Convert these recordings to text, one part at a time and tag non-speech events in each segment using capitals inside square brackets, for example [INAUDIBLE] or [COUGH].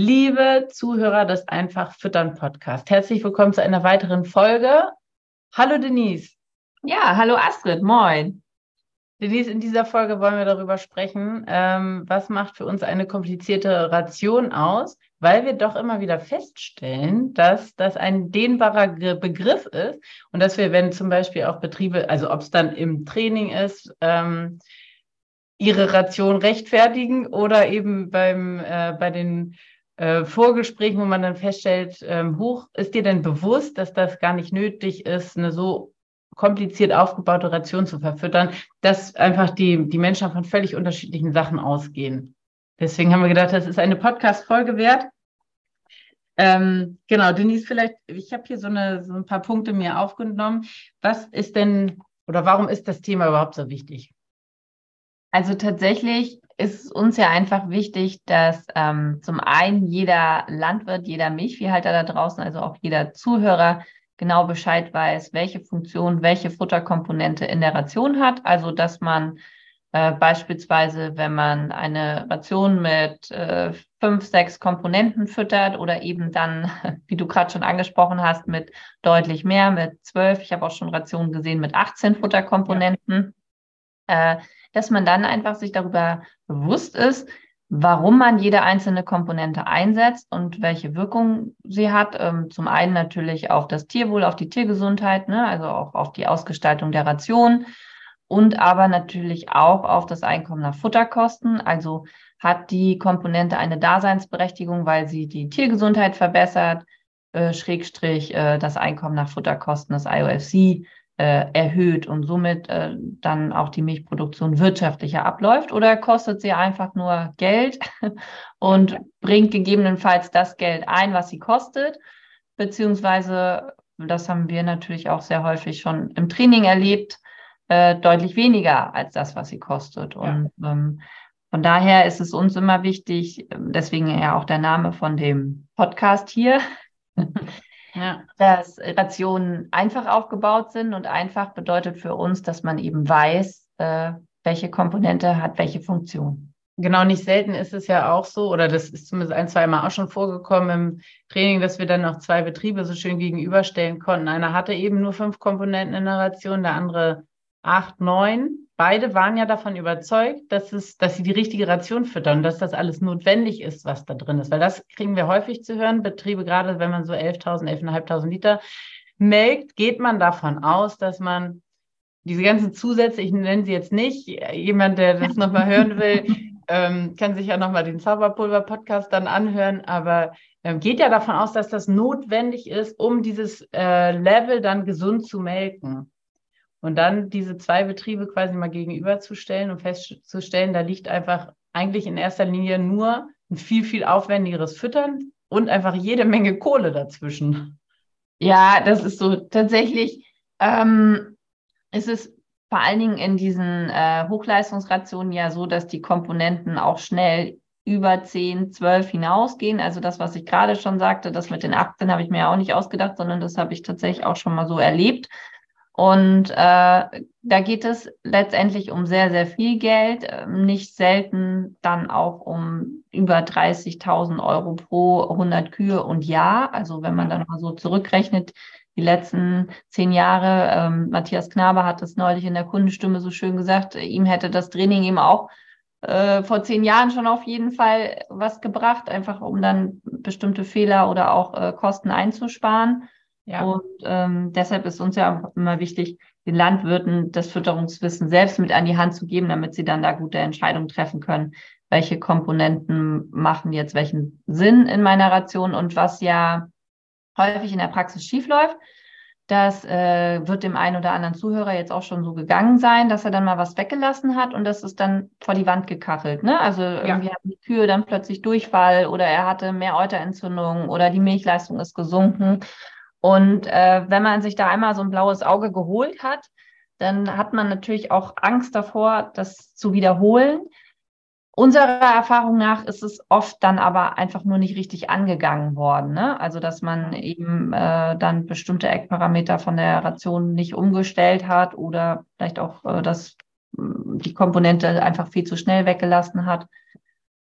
Liebe Zuhörer des Einfach Füttern Podcast, herzlich willkommen zu einer weiteren Folge. Hallo Denise. Ja, hallo Astrid, moin. Denise, in dieser Folge wollen wir darüber sprechen, ähm, was macht für uns eine komplizierte Ration aus, weil wir doch immer wieder feststellen, dass das ein dehnbarer Begriff ist und dass wir, wenn zum Beispiel auch Betriebe, also ob es dann im Training ist, ähm, ihre Ration rechtfertigen oder eben beim, äh, bei den äh, Vorgesprächen, wo man dann feststellt, ähm, hoch, ist dir denn bewusst, dass das gar nicht nötig ist, eine so kompliziert aufgebaute Ration zu verfüttern, dass einfach die, die Menschen von völlig unterschiedlichen Sachen ausgehen. Deswegen haben wir gedacht, das ist eine Podcast-Folge wert. Ähm, genau, Denise, vielleicht, ich habe hier so, eine, so ein paar Punkte mir aufgenommen. Was ist denn oder warum ist das Thema überhaupt so wichtig? Also tatsächlich ist uns ja einfach wichtig, dass ähm, zum einen jeder Landwirt, jeder Milchviehhalter da draußen, also auch jeder Zuhörer genau Bescheid weiß, welche Funktion, welche Futterkomponente in der Ration hat. Also dass man äh, beispielsweise, wenn man eine Ration mit äh, fünf, sechs Komponenten füttert oder eben dann, [LAUGHS] wie du gerade schon angesprochen hast, mit deutlich mehr, mit zwölf, ich habe auch schon Rationen gesehen mit 18 Futterkomponenten, ja. Äh, dass man dann einfach sich darüber bewusst ist, warum man jede einzelne Komponente einsetzt und welche Wirkung sie hat. Ähm, zum einen natürlich auf das Tierwohl, auf die Tiergesundheit, ne, also auch auf die Ausgestaltung der Ration und aber natürlich auch auf das Einkommen nach Futterkosten. Also hat die Komponente eine Daseinsberechtigung, weil sie die Tiergesundheit verbessert, äh, Schrägstrich äh, das Einkommen nach Futterkosten, das IOFC erhöht und somit äh, dann auch die Milchproduktion wirtschaftlicher abläuft oder kostet sie einfach nur Geld [LAUGHS] und bringt gegebenenfalls das Geld ein, was sie kostet, beziehungsweise, das haben wir natürlich auch sehr häufig schon im Training erlebt, äh, deutlich weniger als das, was sie kostet. Ja. Und ähm, von daher ist es uns immer wichtig, deswegen ja auch der Name von dem Podcast hier, ja. dass Rationen einfach aufgebaut sind und einfach bedeutet für uns, dass man eben weiß, äh, welche Komponente hat welche Funktion. Genau, nicht selten ist es ja auch so, oder das ist zumindest ein, zwei Mal auch schon vorgekommen im Training, dass wir dann noch zwei Betriebe so schön gegenüberstellen konnten. Einer hatte eben nur fünf Komponenten in der Ration, der andere acht, neun beide waren ja davon überzeugt, dass, es, dass sie die richtige Ration füttern dass das alles notwendig ist, was da drin ist. Weil das kriegen wir häufig zu hören. Betriebe, gerade wenn man so 11.000, 11.500 Liter melkt, geht man davon aus, dass man diese ganzen Zusätze, ich nenne sie jetzt nicht, jemand, der das nochmal hören will, [LAUGHS] ähm, kann sich ja nochmal den Zauberpulver-Podcast dann anhören, aber ähm, geht ja davon aus, dass das notwendig ist, um dieses äh, Level dann gesund zu melken. Und dann diese zwei Betriebe quasi mal gegenüberzustellen und festzustellen, da liegt einfach eigentlich in erster Linie nur ein viel, viel aufwendigeres Füttern und einfach jede Menge Kohle dazwischen. Ja, das ist so tatsächlich, ähm, ist es vor allen Dingen in diesen äh, Hochleistungsrationen ja so, dass die Komponenten auch schnell über 10, 12 hinausgehen. Also das, was ich gerade schon sagte, das mit den 18 habe ich mir ja auch nicht ausgedacht, sondern das habe ich tatsächlich auch schon mal so erlebt. Und äh, da geht es letztendlich um sehr, sehr viel Geld, ähm, nicht selten dann auch um über 30.000 Euro pro 100 Kühe und Jahr. Also wenn man dann mal so zurückrechnet, die letzten zehn Jahre, ähm, Matthias Knabe hat es neulich in der Kundenstimme so schön gesagt, ihm hätte das Training eben auch äh, vor zehn Jahren schon auf jeden Fall was gebracht, einfach um dann bestimmte Fehler oder auch äh, Kosten einzusparen. Ja. Und ähm, deshalb ist uns ja auch immer wichtig, den Landwirten das Fütterungswissen selbst mit an die Hand zu geben, damit sie dann da gute Entscheidungen treffen können, welche Komponenten machen jetzt welchen Sinn in meiner Ration und was ja häufig in der Praxis schiefläuft. Das äh, wird dem einen oder anderen Zuhörer jetzt auch schon so gegangen sein, dass er dann mal was weggelassen hat und das ist dann vor die Wand gekachelt. Ne? Also ja. irgendwie haben die Kühe dann plötzlich Durchfall oder er hatte mehr Euterentzündung oder die Milchleistung ist gesunken. Und äh, wenn man sich da einmal so ein blaues Auge geholt hat, dann hat man natürlich auch Angst davor, das zu wiederholen. Unserer Erfahrung nach ist es oft dann aber einfach nur nicht richtig angegangen worden. Ne? Also, dass man eben äh, dann bestimmte Eckparameter von der Ration nicht umgestellt hat oder vielleicht auch, äh, dass mm, die Komponente einfach viel zu schnell weggelassen hat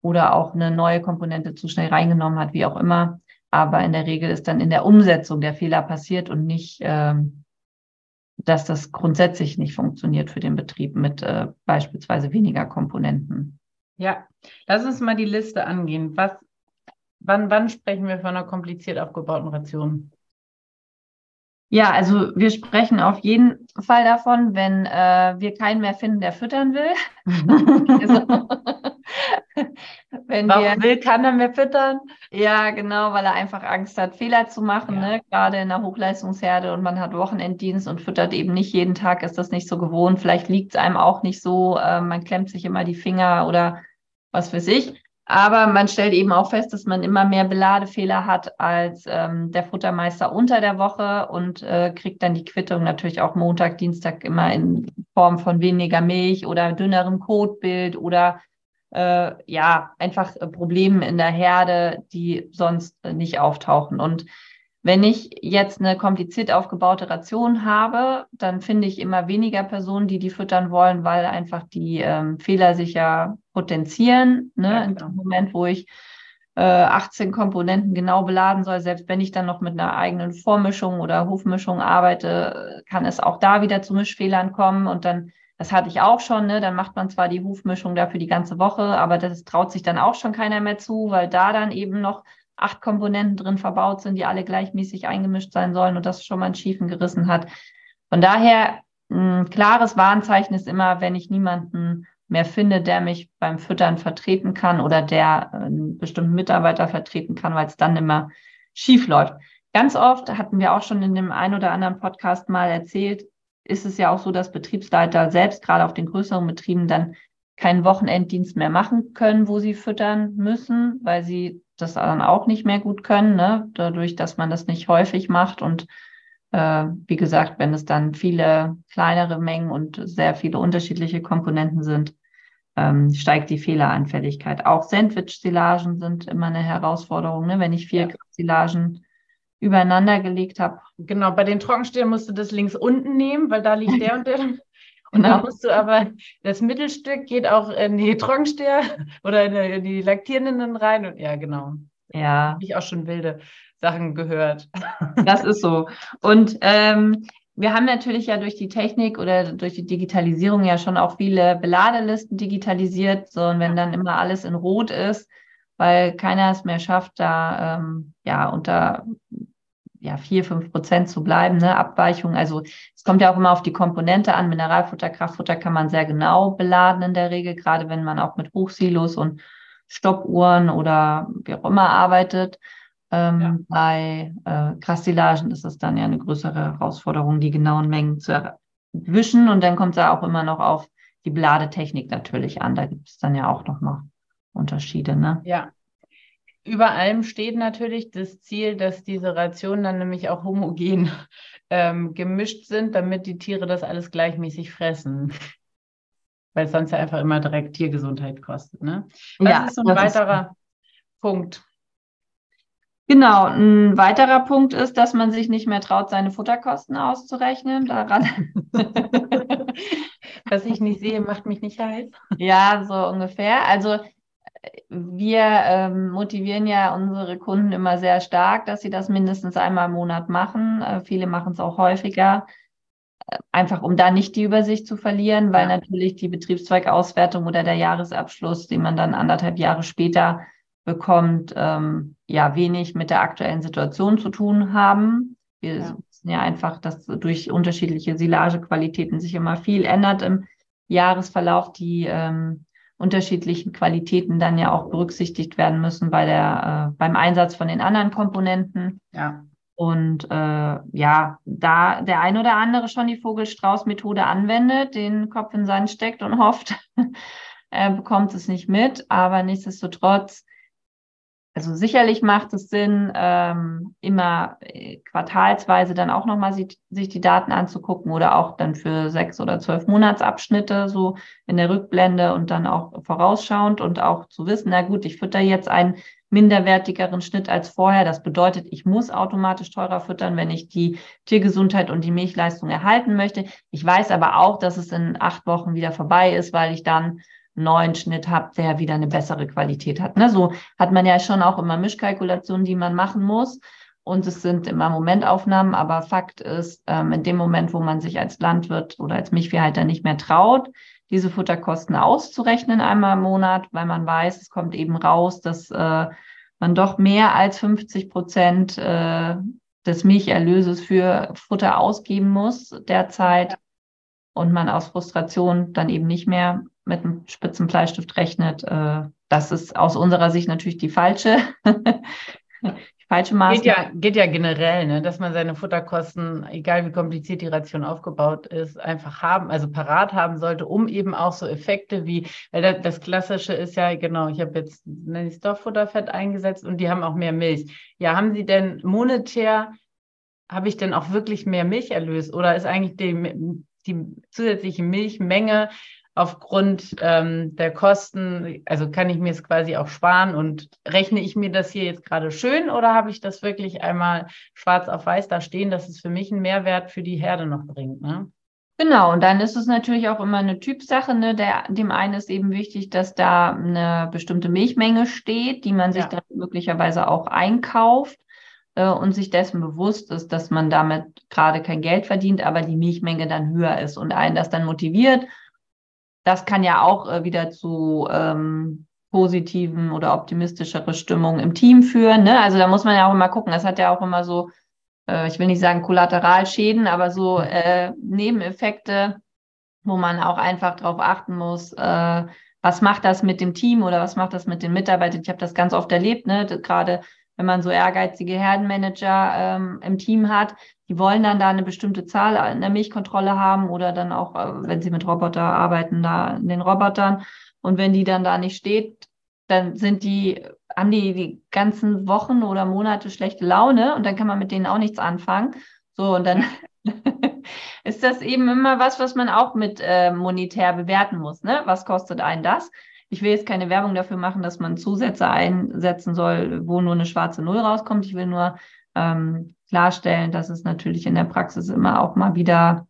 oder auch eine neue Komponente zu schnell reingenommen hat, wie auch immer. Aber in der Regel ist dann in der Umsetzung der Fehler passiert und nicht, ähm, dass das grundsätzlich nicht funktioniert für den Betrieb mit äh, beispielsweise weniger Komponenten. Ja, lass uns mal die Liste angehen. Was, wann, wann sprechen wir von einer kompliziert aufgebauten Ration? Ja, also wir sprechen auf jeden Fall davon, wenn äh, wir keinen mehr finden, der füttern will. [LAUGHS] also, [LAUGHS] [LAUGHS] wenn Warum wir, will keiner mehr füttern? Ja, genau, weil er einfach Angst hat, Fehler zu machen, ja. ne? gerade in der Hochleistungsherde und man hat Wochenenddienst und füttert eben nicht jeden Tag, ist das nicht so gewohnt. Vielleicht liegt es einem auch nicht so, äh, man klemmt sich immer die Finger oder was für sich. Aber man stellt eben auch fest, dass man immer mehr Beladefehler hat als ähm, der Futtermeister unter der Woche und äh, kriegt dann die Quittung natürlich auch Montag, Dienstag immer in Form von weniger Milch oder dünnerem Kotbild oder äh, ja, einfach Problemen in der Herde, die sonst nicht auftauchen. Und wenn ich jetzt eine kompliziert aufgebaute Ration habe, dann finde ich immer weniger Personen, die die füttern wollen, weil einfach die ähm, Fehler sich ja potenzieren. Ne? Ja, In dem Moment, wo ich äh, 18 Komponenten genau beladen soll, selbst wenn ich dann noch mit einer eigenen Vormischung oder Hofmischung arbeite, kann es auch da wieder zu Mischfehlern kommen. Und dann, das hatte ich auch schon, ne? dann macht man zwar die Hofmischung dafür die ganze Woche, aber das traut sich dann auch schon keiner mehr zu, weil da dann eben noch acht Komponenten drin verbaut sind, die alle gleichmäßig eingemischt sein sollen und das schon mal einen Schiefen gerissen hat. Von daher, ein klares Warnzeichen ist immer, wenn ich niemanden mehr finde, der mich beim Füttern vertreten kann oder der einen bestimmten Mitarbeiter vertreten kann, weil es dann immer schief läuft. Ganz oft hatten wir auch schon in dem einen oder anderen Podcast mal erzählt, ist es ja auch so, dass Betriebsleiter selbst gerade auf den größeren Betrieben dann keinen Wochenenddienst mehr machen können, wo sie füttern müssen, weil sie das dann auch nicht mehr gut können, ne? dadurch, dass man das nicht häufig macht. Und äh, wie gesagt, wenn es dann viele kleinere Mengen und sehr viele unterschiedliche Komponenten sind, ähm, steigt die Fehleranfälligkeit. Auch Sandwich-Silagen sind immer eine Herausforderung, ne? wenn ich vier ja. Silagen übereinander gelegt habe. Genau, bei den Trockenstellen musst du das links unten nehmen, weil da liegt der und der. Und dann musst du aber, das Mittelstück geht auch in die Trockensteher oder in die Laktierenden rein. Und ja, genau. Ja. Habe ich auch schon wilde Sachen gehört. Das ist so. Und ähm, wir haben natürlich ja durch die Technik oder durch die Digitalisierung ja schon auch viele Beladelisten digitalisiert. So, und wenn dann immer alles in Rot ist, weil keiner es mehr schafft, da ähm, ja unter ja, vier, fünf Prozent zu bleiben, ne, Abweichung. Also es kommt ja auch immer auf die Komponente an. Mineralfutter, Kraftfutter kann man sehr genau beladen in der Regel, gerade wenn man auch mit Hochsilos und Stoppuhren oder wie auch immer arbeitet. Ähm, ja. Bei äh, Krastilagen ist es dann ja eine größere Herausforderung, die genauen Mengen zu erwischen. Und dann kommt es ja auch immer noch auf die Beladetechnik natürlich an. Da gibt es dann ja auch noch mal Unterschiede. Ne? Ja, über allem steht natürlich das Ziel, dass diese Rationen dann nämlich auch homogen ähm, gemischt sind, damit die Tiere das alles gleichmäßig fressen. Weil es sonst ja einfach immer direkt Tiergesundheit kostet. Ne? Das ja, ist so ein weiterer. Punkt. Genau, ein weiterer Punkt ist, dass man sich nicht mehr traut, seine Futterkosten auszurechnen. Daran. [LAUGHS] Was ich nicht sehe, macht mich nicht heiß. Ja, so ungefähr. Also wir ähm, motivieren ja unsere Kunden immer sehr stark, dass sie das mindestens einmal im Monat machen. Äh, viele machen es auch häufiger. einfach um da nicht die Übersicht zu verlieren, weil ja. natürlich die Betriebszweckauswertung oder der Jahresabschluss, den man dann anderthalb Jahre später bekommt, ähm, ja wenig mit der aktuellen Situation zu tun haben. Wir ja. wissen ja einfach, dass durch unterschiedliche Silagequalitäten sich immer viel ändert im Jahresverlauf, die ähm, unterschiedlichen Qualitäten dann ja auch berücksichtigt werden müssen bei der, äh, beim Einsatz von den anderen Komponenten. Ja. Und äh, ja, da der ein oder andere schon die Vogelstrauß-Methode anwendet, den Kopf in seinen steckt und hofft, [LAUGHS] er bekommt es nicht mit. Aber nichtsdestotrotz also sicherlich macht es Sinn, ähm, immer äh, quartalsweise dann auch nochmal sich, sich die Daten anzugucken oder auch dann für sechs oder zwölf Monatsabschnitte so in der Rückblende und dann auch vorausschauend und auch zu wissen, na gut, ich fütter jetzt einen minderwertigeren Schnitt als vorher. Das bedeutet, ich muss automatisch teurer füttern, wenn ich die Tiergesundheit und die Milchleistung erhalten möchte. Ich weiß aber auch, dass es in acht Wochen wieder vorbei ist, weil ich dann neuen Schnitt habt, der wieder eine bessere Qualität hat. Ne? So hat man ja schon auch immer Mischkalkulationen, die man machen muss. Und es sind immer Momentaufnahmen, aber Fakt ist, ähm, in dem Moment, wo man sich als Landwirt oder als Milchviehhalter nicht mehr traut, diese Futterkosten auszurechnen einmal im Monat, weil man weiß, es kommt eben raus, dass äh, man doch mehr als 50 Prozent äh, des Milcherlöses für Futter ausgeben muss derzeit und man aus Frustration dann eben nicht mehr mit einem spitzen Bleistift rechnet, äh, das ist aus unserer Sicht natürlich die falsche, [LAUGHS] die falsche Maßnahme. Geht ja, geht ja generell, ne, dass man seine Futterkosten, egal wie kompliziert die Ration aufgebaut ist, einfach haben, also parat haben sollte, um eben auch so Effekte wie, weil das, das Klassische ist ja, genau, ich habe jetzt nenne ich Stoffbutterfett eingesetzt und die haben auch mehr Milch. Ja, haben Sie denn monetär, habe ich denn auch wirklich mehr Milcherlös oder ist eigentlich die, die zusätzliche Milchmenge aufgrund ähm, der Kosten, also kann ich mir es quasi auch sparen und rechne ich mir das hier jetzt gerade schön oder habe ich das wirklich einmal schwarz auf weiß da stehen, dass es für mich einen Mehrwert für die Herde noch bringt? Ne? Genau, und dann ist es natürlich auch immer eine Typsache. Ne? Der, dem einen ist eben wichtig, dass da eine bestimmte Milchmenge steht, die man sich ja. dann möglicherweise auch einkauft äh, und sich dessen bewusst ist, dass man damit gerade kein Geld verdient, aber die Milchmenge dann höher ist und einen das dann motiviert das kann ja auch äh, wieder zu ähm, positiven oder optimistischere Stimmung im Team führen. Ne? Also da muss man ja auch immer gucken. Das hat ja auch immer so, äh, ich will nicht sagen Kollateralschäden, aber so äh, Nebeneffekte, wo man auch einfach darauf achten muss, äh, was macht das mit dem Team oder was macht das mit den Mitarbeitern. Ich habe das ganz oft erlebt, ne? gerade wenn man so ehrgeizige Herdenmanager ähm, im Team hat, die wollen dann da eine bestimmte Zahl in der Milchkontrolle haben oder dann auch, äh, wenn sie mit Roboter arbeiten, da in den Robotern. Und wenn die dann da nicht steht, dann sind die, haben die die ganzen Wochen oder Monate schlechte Laune und dann kann man mit denen auch nichts anfangen. So, und dann [LAUGHS] ist das eben immer was, was man auch mit äh, monetär bewerten muss. Ne? Was kostet einen das? Ich will jetzt keine Werbung dafür machen, dass man Zusätze einsetzen soll, wo nur eine schwarze Null rauskommt. Ich will nur ähm, klarstellen, dass es natürlich in der Praxis immer auch mal wieder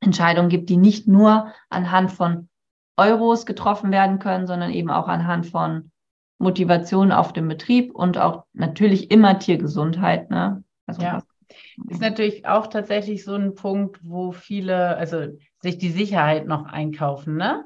Entscheidungen gibt, die nicht nur anhand von Euros getroffen werden können, sondern eben auch anhand von Motivation auf dem Betrieb und auch natürlich immer Tiergesundheit. Ne? Also ja. Ist natürlich auch tatsächlich so ein Punkt, wo viele, also sich die Sicherheit noch einkaufen, ne?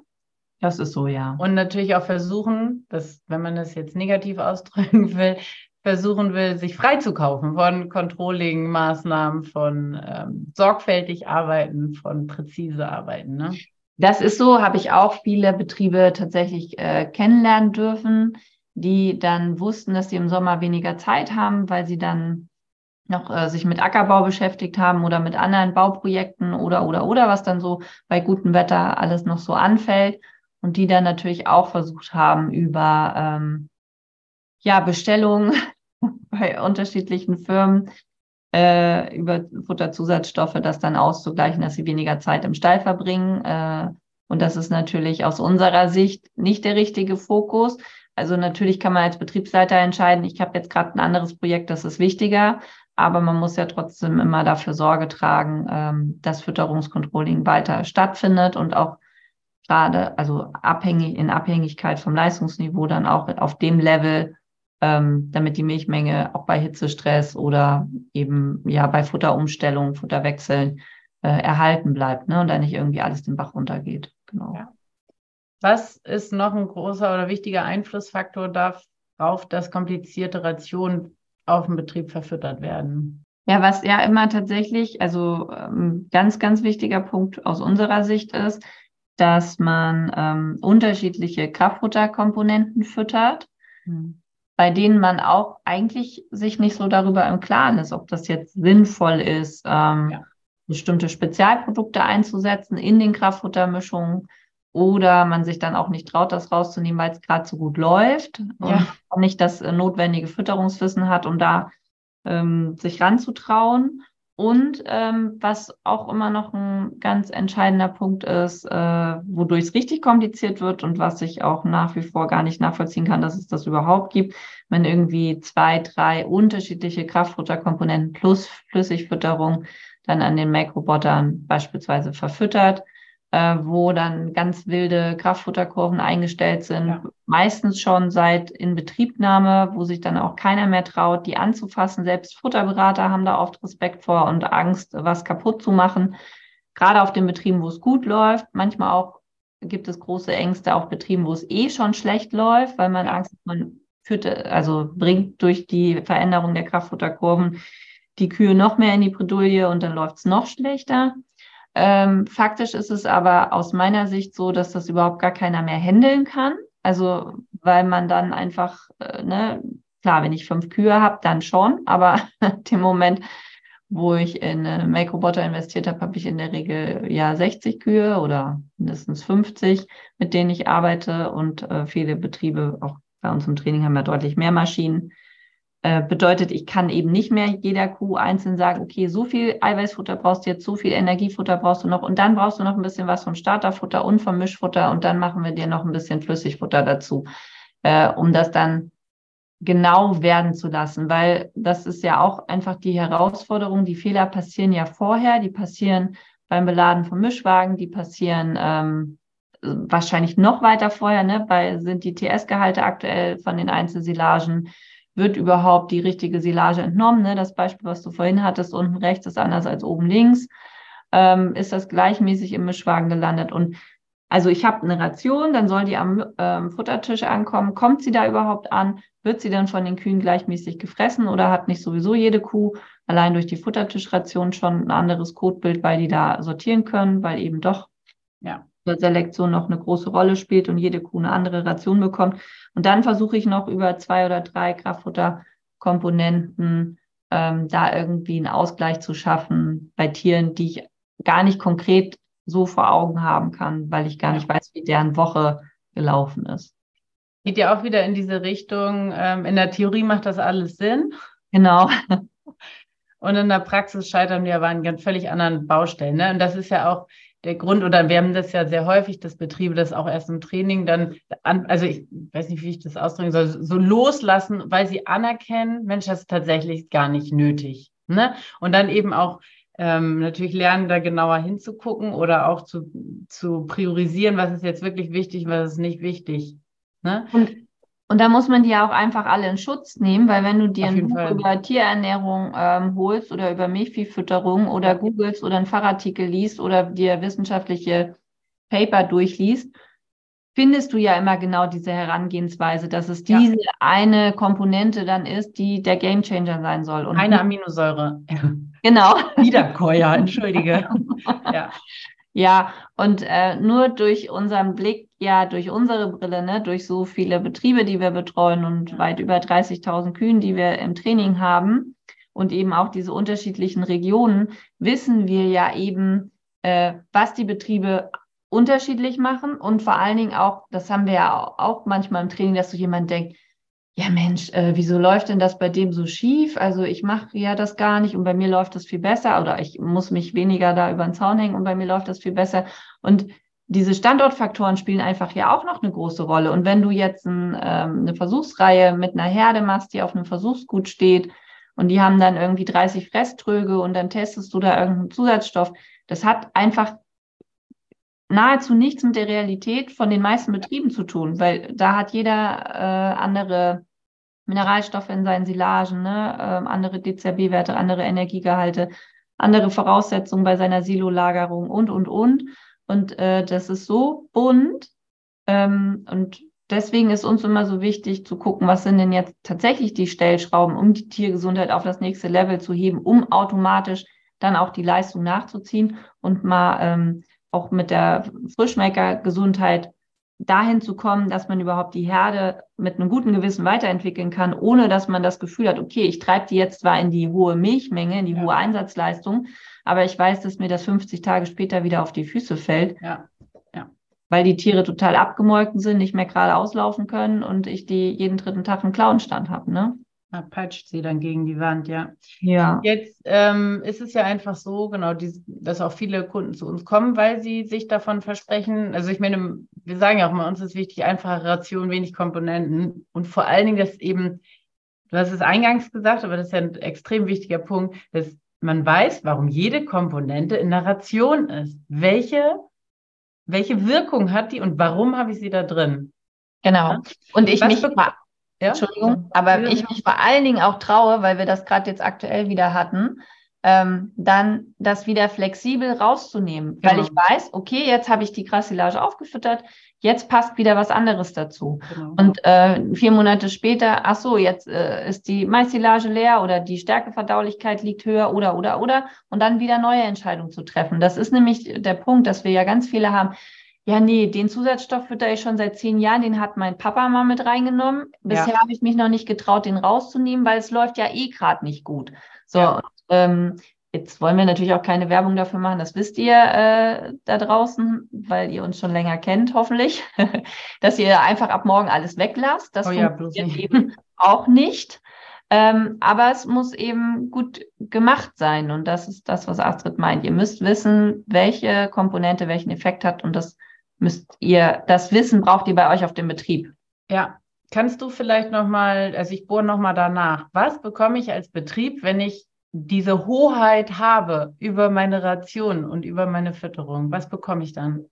Das ist so, ja. Und natürlich auch versuchen, dass, wenn man das jetzt negativ ausdrücken [LAUGHS] will, versuchen will, sich freizukaufen von Controlling-Maßnahmen, von ähm, sorgfältig arbeiten, von präzise arbeiten. Ne? Das ist so, habe ich auch viele Betriebe tatsächlich äh, kennenlernen dürfen, die dann wussten, dass sie im Sommer weniger Zeit haben, weil sie dann noch äh, sich mit Ackerbau beschäftigt haben oder mit anderen Bauprojekten oder oder oder was dann so bei gutem Wetter alles noch so anfällt und die dann natürlich auch versucht haben über ähm, ja, Bestellungen [LAUGHS] bei unterschiedlichen Firmen äh, über Futterzusatzstoffe das dann auszugleichen, dass sie weniger Zeit im Stall verbringen. Äh, und das ist natürlich aus unserer Sicht nicht der richtige Fokus. Also natürlich kann man als Betriebsleiter entscheiden, ich habe jetzt gerade ein anderes Projekt, das ist wichtiger, aber man muss ja trotzdem immer dafür Sorge tragen, ähm, dass Fütterungskontrolling weiter stattfindet und auch gerade, also abhängig, in Abhängigkeit vom Leistungsniveau dann auch auf dem Level ähm, damit die Milchmenge auch bei Hitzestress oder eben ja bei Futterumstellung, Futterwechseln äh, erhalten bleibt ne? und da nicht irgendwie alles den Bach runtergeht. Genau. Ja. Was ist noch ein großer oder wichtiger Einflussfaktor darauf, dass komplizierte Rationen auf dem Betrieb verfüttert werden? Ja, was ja immer tatsächlich, also ähm, ganz, ganz wichtiger Punkt aus unserer Sicht ist, dass man ähm, unterschiedliche Kraftfutterkomponenten füttert, mhm. Bei denen man auch eigentlich sich nicht so darüber im Klaren ist, ob das jetzt sinnvoll ist, ähm, ja. bestimmte Spezialprodukte einzusetzen in den Kraftfuttermischungen oder man sich dann auch nicht traut, das rauszunehmen, weil es gerade so gut läuft ja. und nicht das äh, notwendige Fütterungswissen hat, um da ähm, sich ranzutrauen. Und ähm, was auch immer noch ein ganz entscheidender Punkt ist, äh, wodurch es richtig kompliziert wird und was ich auch nach wie vor gar nicht nachvollziehen kann, dass es das überhaupt gibt, wenn irgendwie zwei, drei unterschiedliche Kraftfutterkomponenten plus Flüssigfütterung dann an den Make-Robotern beispielsweise verfüttert äh, wo dann ganz wilde Kraftfutterkurven eingestellt sind, ja. meistens schon seit Inbetriebnahme, wo sich dann auch keiner mehr traut, die anzufassen. Selbst Futterberater haben da oft Respekt vor und Angst, was kaputt zu machen. Gerade auf den Betrieben, wo es gut läuft, manchmal auch gibt es große Ängste auf Betrieben, wo es eh schon schlecht läuft, weil man Angst hat, man führt, also bringt durch die Veränderung der Kraftfutterkurven die Kühe noch mehr in die Bredouille und dann läuft es noch schlechter. Ähm, faktisch ist es aber aus meiner Sicht so, dass das überhaupt gar keiner mehr handeln kann. Also, weil man dann einfach, äh, ne, klar, wenn ich fünf Kühe habe, dann schon, aber [LAUGHS] dem Moment, wo ich in äh, Make-Roboter investiert habe, habe ich in der Regel ja 60 Kühe oder mindestens 50, mit denen ich arbeite und äh, viele Betriebe, auch bei uns im Training haben wir deutlich mehr Maschinen. Äh, bedeutet, ich kann eben nicht mehr jeder Kuh einzeln sagen, okay, so viel Eiweißfutter brauchst du jetzt, so viel Energiefutter brauchst du noch und dann brauchst du noch ein bisschen was vom Starterfutter und vom Mischfutter und dann machen wir dir noch ein bisschen Flüssigfutter dazu, äh, um das dann genau werden zu lassen, weil das ist ja auch einfach die Herausforderung. Die Fehler passieren ja vorher, die passieren beim Beladen vom Mischwagen, die passieren ähm, wahrscheinlich noch weiter vorher, ne, weil sind die TS-Gehalte aktuell von den Einzelsilagen wird überhaupt die richtige Silage entnommen. Ne? Das Beispiel, was du vorhin hattest, unten rechts ist anders als oben links. Ähm, ist das gleichmäßig im Mischwagen gelandet? Und also ich habe eine Ration, dann soll die am ähm, Futtertisch ankommen. Kommt sie da überhaupt an? Wird sie dann von den Kühen gleichmäßig gefressen oder hat nicht sowieso jede Kuh allein durch die Futtertischration schon ein anderes Kotbild, weil die da sortieren können, weil eben doch ja. Selektion noch eine große Rolle spielt und jede Kuh eine andere Ration bekommt. Und dann versuche ich noch über zwei oder drei Kraftfutterkomponenten ähm, da irgendwie einen Ausgleich zu schaffen bei Tieren, die ich gar nicht konkret so vor Augen haben kann, weil ich gar nicht weiß, wie deren Woche gelaufen ist. Geht ja auch wieder in diese Richtung. Ähm, in der Theorie macht das alles Sinn. Genau. Und in der Praxis scheitern wir aber an ganz völlig anderen Baustellen. Ne? Und das ist ja auch der Grund, oder wir haben das ja sehr häufig, dass Betriebe das auch erst im Training dann, an, also ich weiß nicht, wie ich das ausdrücken soll, so loslassen, weil sie anerkennen, Mensch, das ist tatsächlich gar nicht nötig. Ne? Und dann eben auch ähm, natürlich lernen, da genauer hinzugucken oder auch zu, zu priorisieren, was ist jetzt wirklich wichtig, was ist nicht wichtig. Ne? Und und da muss man die ja auch einfach alle in Schutz nehmen, weil wenn du dir ein Buch Fall. über Tierernährung ähm, holst oder über Milchviehfütterung oder googelst oder einen Fachartikel liest oder dir wissenschaftliche Paper durchliest, findest du ja immer genau diese Herangehensweise, dass es diese ja. eine Komponente dann ist, die der Gamechanger sein soll. Und eine Aminosäure. [LAUGHS] Genau. [LAUGHS] Wiederkäuer, entschuldige. [LAUGHS] ja. Ja, und äh, nur durch unseren Blick, ja, durch unsere Brille, ne, durch so viele Betriebe, die wir betreuen und weit über 30.000 Kühen, die wir im Training haben und eben auch diese unterschiedlichen Regionen, wissen wir ja eben, äh, was die Betriebe unterschiedlich machen und vor allen Dingen auch, das haben wir ja auch manchmal im Training, dass so jemand denkt, ja Mensch, äh, wieso läuft denn das bei dem so schief? Also ich mache ja das gar nicht und bei mir läuft das viel besser oder ich muss mich weniger da über den Zaun hängen und bei mir läuft das viel besser. Und diese Standortfaktoren spielen einfach ja auch noch eine große Rolle. Und wenn du jetzt ein, ähm, eine Versuchsreihe mit einer Herde machst, die auf einem Versuchsgut steht und die haben dann irgendwie 30 Fresströge und dann testest du da irgendeinen Zusatzstoff, das hat einfach nahezu nichts mit der Realität von den meisten Betrieben zu tun, weil da hat jeder äh, andere Mineralstoffe in seinen Silagen, ne? ähm, andere DCB-Werte, andere Energiegehalte. andere Voraussetzungen bei seiner Silolagerung und, und, und. Und äh, das ist so bunt. Ähm, und deswegen ist uns immer so wichtig zu gucken, was sind denn jetzt tatsächlich die Stellschrauben, um die Tiergesundheit auf das nächste Level zu heben, um automatisch dann auch die Leistung nachzuziehen und mal ähm, auch mit der Frischmecker-Gesundheit dahin zu kommen, dass man überhaupt die Herde mit einem guten Gewissen weiterentwickeln kann, ohne dass man das Gefühl hat, okay, ich treibe die jetzt zwar in die hohe Milchmenge, in die ja. hohe Einsatzleistung, aber ich weiß, dass mir das 50 Tage später wieder auf die Füße fällt. Ja. ja. Weil die Tiere total abgemolken sind, nicht mehr gerade auslaufen können und ich die jeden dritten Tag einen Klauenstand habe, ne? Ja, peitscht sie dann gegen die Wand, ja. Ja. Jetzt ähm, ist es ja einfach so, genau, die, dass auch viele Kunden zu uns kommen, weil sie sich davon versprechen. Also ich meine, wir sagen ja auch mal, uns ist wichtig, einfache Ration, wenig Komponenten und vor allen Dingen, dass eben, du hast es eingangs gesagt, aber das ist ja ein extrem wichtiger Punkt, dass man weiß, warum jede Komponente in der Ration ist. Welche, welche Wirkung hat die und warum habe ich sie da drin? Genau. Und ich Was mich ja? Entschuldigung, aber ja. ich mich vor allen Dingen auch traue, weil wir das gerade jetzt aktuell wieder hatten, ähm, dann das wieder flexibel rauszunehmen, genau. weil ich weiß, okay, jetzt habe ich die Grassilage aufgefüttert, jetzt passt wieder was anderes dazu. Genau. Und äh, vier Monate später, ach so, jetzt äh, ist die Maissilage leer oder die Stärkeverdaulichkeit liegt höher oder oder oder und dann wieder neue Entscheidungen zu treffen. Das ist nämlich der Punkt, dass wir ja ganz viele haben ja, nee, den Zusatzstoff fütter ich schon seit zehn Jahren, den hat mein Papa mal mit reingenommen. Bisher ja. habe ich mich noch nicht getraut, den rauszunehmen, weil es läuft ja eh gerade nicht gut. So, ja. ähm, jetzt wollen wir natürlich auch keine Werbung dafür machen, das wisst ihr äh, da draußen, weil ihr uns schon länger kennt, hoffentlich, [LAUGHS] dass ihr einfach ab morgen alles weglasst. Das oh ja, funktioniert eben auch nicht. Ähm, aber es muss eben gut gemacht sein. Und das ist das, was Astrid meint. Ihr müsst wissen, welche Komponente welchen Effekt hat und das müsst ihr, das Wissen braucht ihr bei euch auf dem Betrieb. Ja, kannst du vielleicht nochmal, also ich bohre nochmal danach, was bekomme ich als Betrieb, wenn ich diese Hoheit habe über meine Ration und über meine Fütterung? Was bekomme ich dann?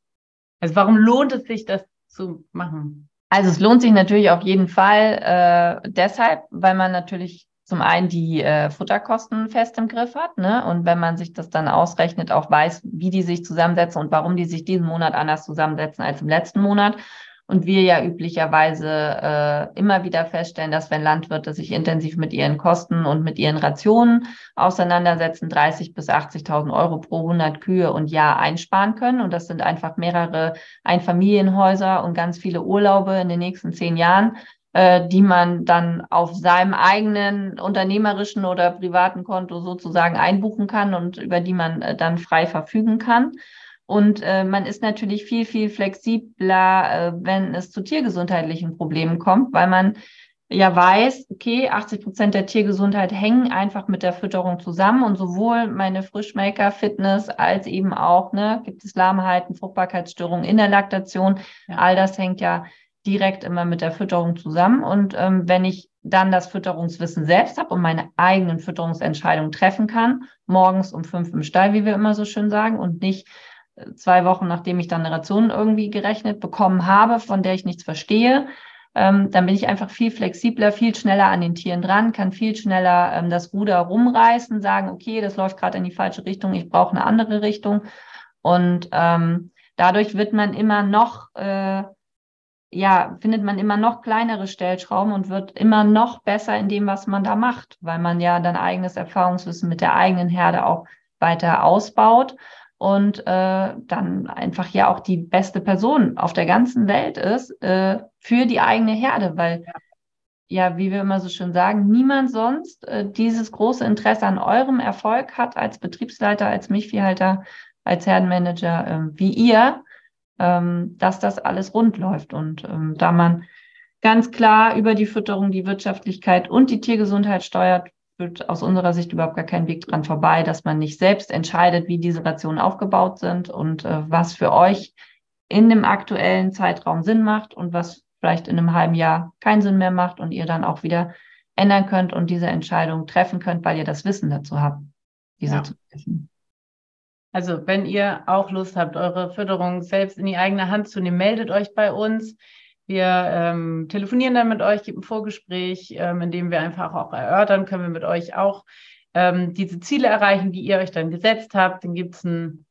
Also warum lohnt es sich, das zu machen? Also es lohnt sich natürlich auf jeden Fall äh, deshalb, weil man natürlich zum einen die äh, Futterkosten fest im Griff hat, ne? Und wenn man sich das dann ausrechnet, auch weiß, wie die sich zusammensetzen und warum die sich diesen Monat anders zusammensetzen als im letzten Monat. Und wir ja üblicherweise äh, immer wieder feststellen, dass wenn Landwirte sich intensiv mit ihren Kosten und mit ihren Rationen auseinandersetzen, 30 bis 80.000 Euro pro 100 Kühe und Jahr einsparen können. Und das sind einfach mehrere Einfamilienhäuser und ganz viele Urlaube in den nächsten zehn Jahren, äh, die man dann auf seinem eigenen unternehmerischen oder privaten Konto sozusagen einbuchen kann und über die man äh, dann frei verfügen kann. Und äh, man ist natürlich viel, viel flexibler, äh, wenn es zu tiergesundheitlichen Problemen kommt, weil man ja weiß, okay, 80 Prozent der Tiergesundheit hängen einfach mit der Fütterung zusammen und sowohl meine Frischmaker Fitness als eben auch, ne, gibt es Lahmheiten, Fruchtbarkeitsstörungen in der Laktation, ja. all das hängt ja direkt immer mit der Fütterung zusammen. Und ähm, wenn ich dann das Fütterungswissen selbst habe und meine eigenen Fütterungsentscheidungen treffen kann, morgens um fünf im Stall, wie wir immer so schön sagen, und nicht zwei Wochen, nachdem ich dann eine Ration irgendwie gerechnet bekommen habe, von der ich nichts verstehe, ähm, dann bin ich einfach viel flexibler, viel schneller an den Tieren dran, kann viel schneller ähm, das Ruder rumreißen, sagen, okay, das läuft gerade in die falsche Richtung, ich brauche eine andere Richtung. Und ähm, dadurch wird man immer noch äh, ja, findet man immer noch kleinere Stellschrauben und wird immer noch besser in dem, was man da macht, weil man ja dann eigenes Erfahrungswissen mit der eigenen Herde auch weiter ausbaut und äh, dann einfach ja auch die beste Person auf der ganzen Welt ist äh, für die eigene Herde, weil ja. wie wir immer so schön sagen, niemand sonst äh, dieses große Interesse an eurem Erfolg hat als Betriebsleiter, als Milchviehhalter, als Herdenmanager äh, wie ihr ähm, dass das alles rund läuft. Und ähm, da man ganz klar über die Fütterung die Wirtschaftlichkeit und die Tiergesundheit steuert, wird aus unserer Sicht überhaupt gar kein Weg dran vorbei, dass man nicht selbst entscheidet, wie diese Rationen aufgebaut sind und äh, was für euch in dem aktuellen Zeitraum Sinn macht und was vielleicht in einem halben Jahr keinen Sinn mehr macht und ihr dann auch wieder ändern könnt und diese Entscheidung treffen könnt, weil ihr das Wissen dazu habt, diese ja. zu treffen. Also wenn ihr auch Lust habt, eure Förderung selbst in die eigene Hand zu nehmen, meldet euch bei uns. Wir ähm, telefonieren dann mit euch, gibt ein Vorgespräch, ähm, in dem wir einfach auch erörtern, können wir mit euch auch ähm, diese Ziele erreichen, die ihr euch dann gesetzt habt. Dann gibt es ein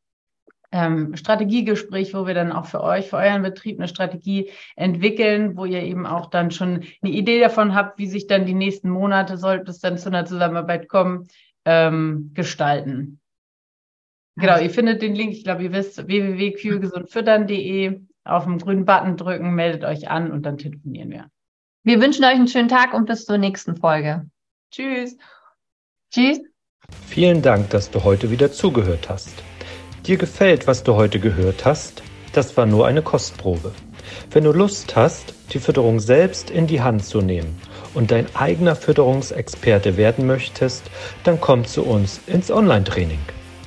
ähm, Strategiegespräch, wo wir dann auch für euch, für euren Betrieb eine Strategie entwickeln, wo ihr eben auch dann schon eine Idee davon habt, wie sich dann die nächsten Monate, sollte es dann zu einer Zusammenarbeit kommen, ähm, gestalten. Genau, ihr findet den Link, ich glaube, ihr wisst, www.kühlgesundfüttern.de auf den grünen Button drücken, meldet euch an und dann telefonieren wir. Wir wünschen euch einen schönen Tag und bis zur nächsten Folge. Tschüss. Tschüss. Vielen Dank, dass du heute wieder zugehört hast. Dir gefällt, was du heute gehört hast? Das war nur eine Kostprobe. Wenn du Lust hast, die Fütterung selbst in die Hand zu nehmen und dein eigener Fütterungsexperte werden möchtest, dann komm zu uns ins Online-Training.